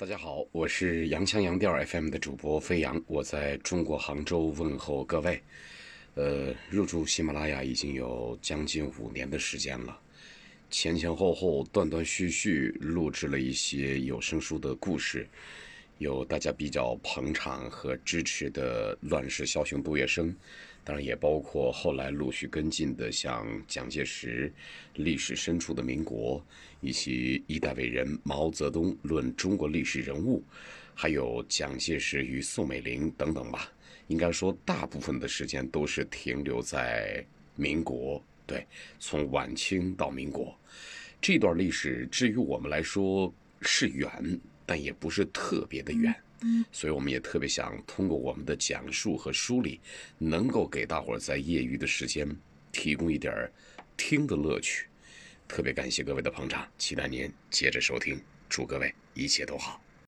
大家好，我是洋腔洋调 FM 的主播飞扬，我在中国杭州问候各位。呃，入驻喜马拉雅已经有将近五年的时间了，前前后后断断续续录制了一些有声书的故事，有大家比较捧场和支持的《乱世枭雄》杜月笙，当然也包括后来陆续跟进的像蒋介石、历史深处的民国，以及一代伟人毛泽东论中国历史人物，还有蒋介石与宋美龄等等吧。应该说，大部分的时间都是停留在民国，对，从晚清到民国这段历史，至于我们来说是远，但也不是特别的远，所以我们也特别想通过我们的讲述和梳理，能够给大伙儿在业余的时间提供一点听的乐趣。特别感谢各位的捧场，期待您接着收听，祝各位一切都好。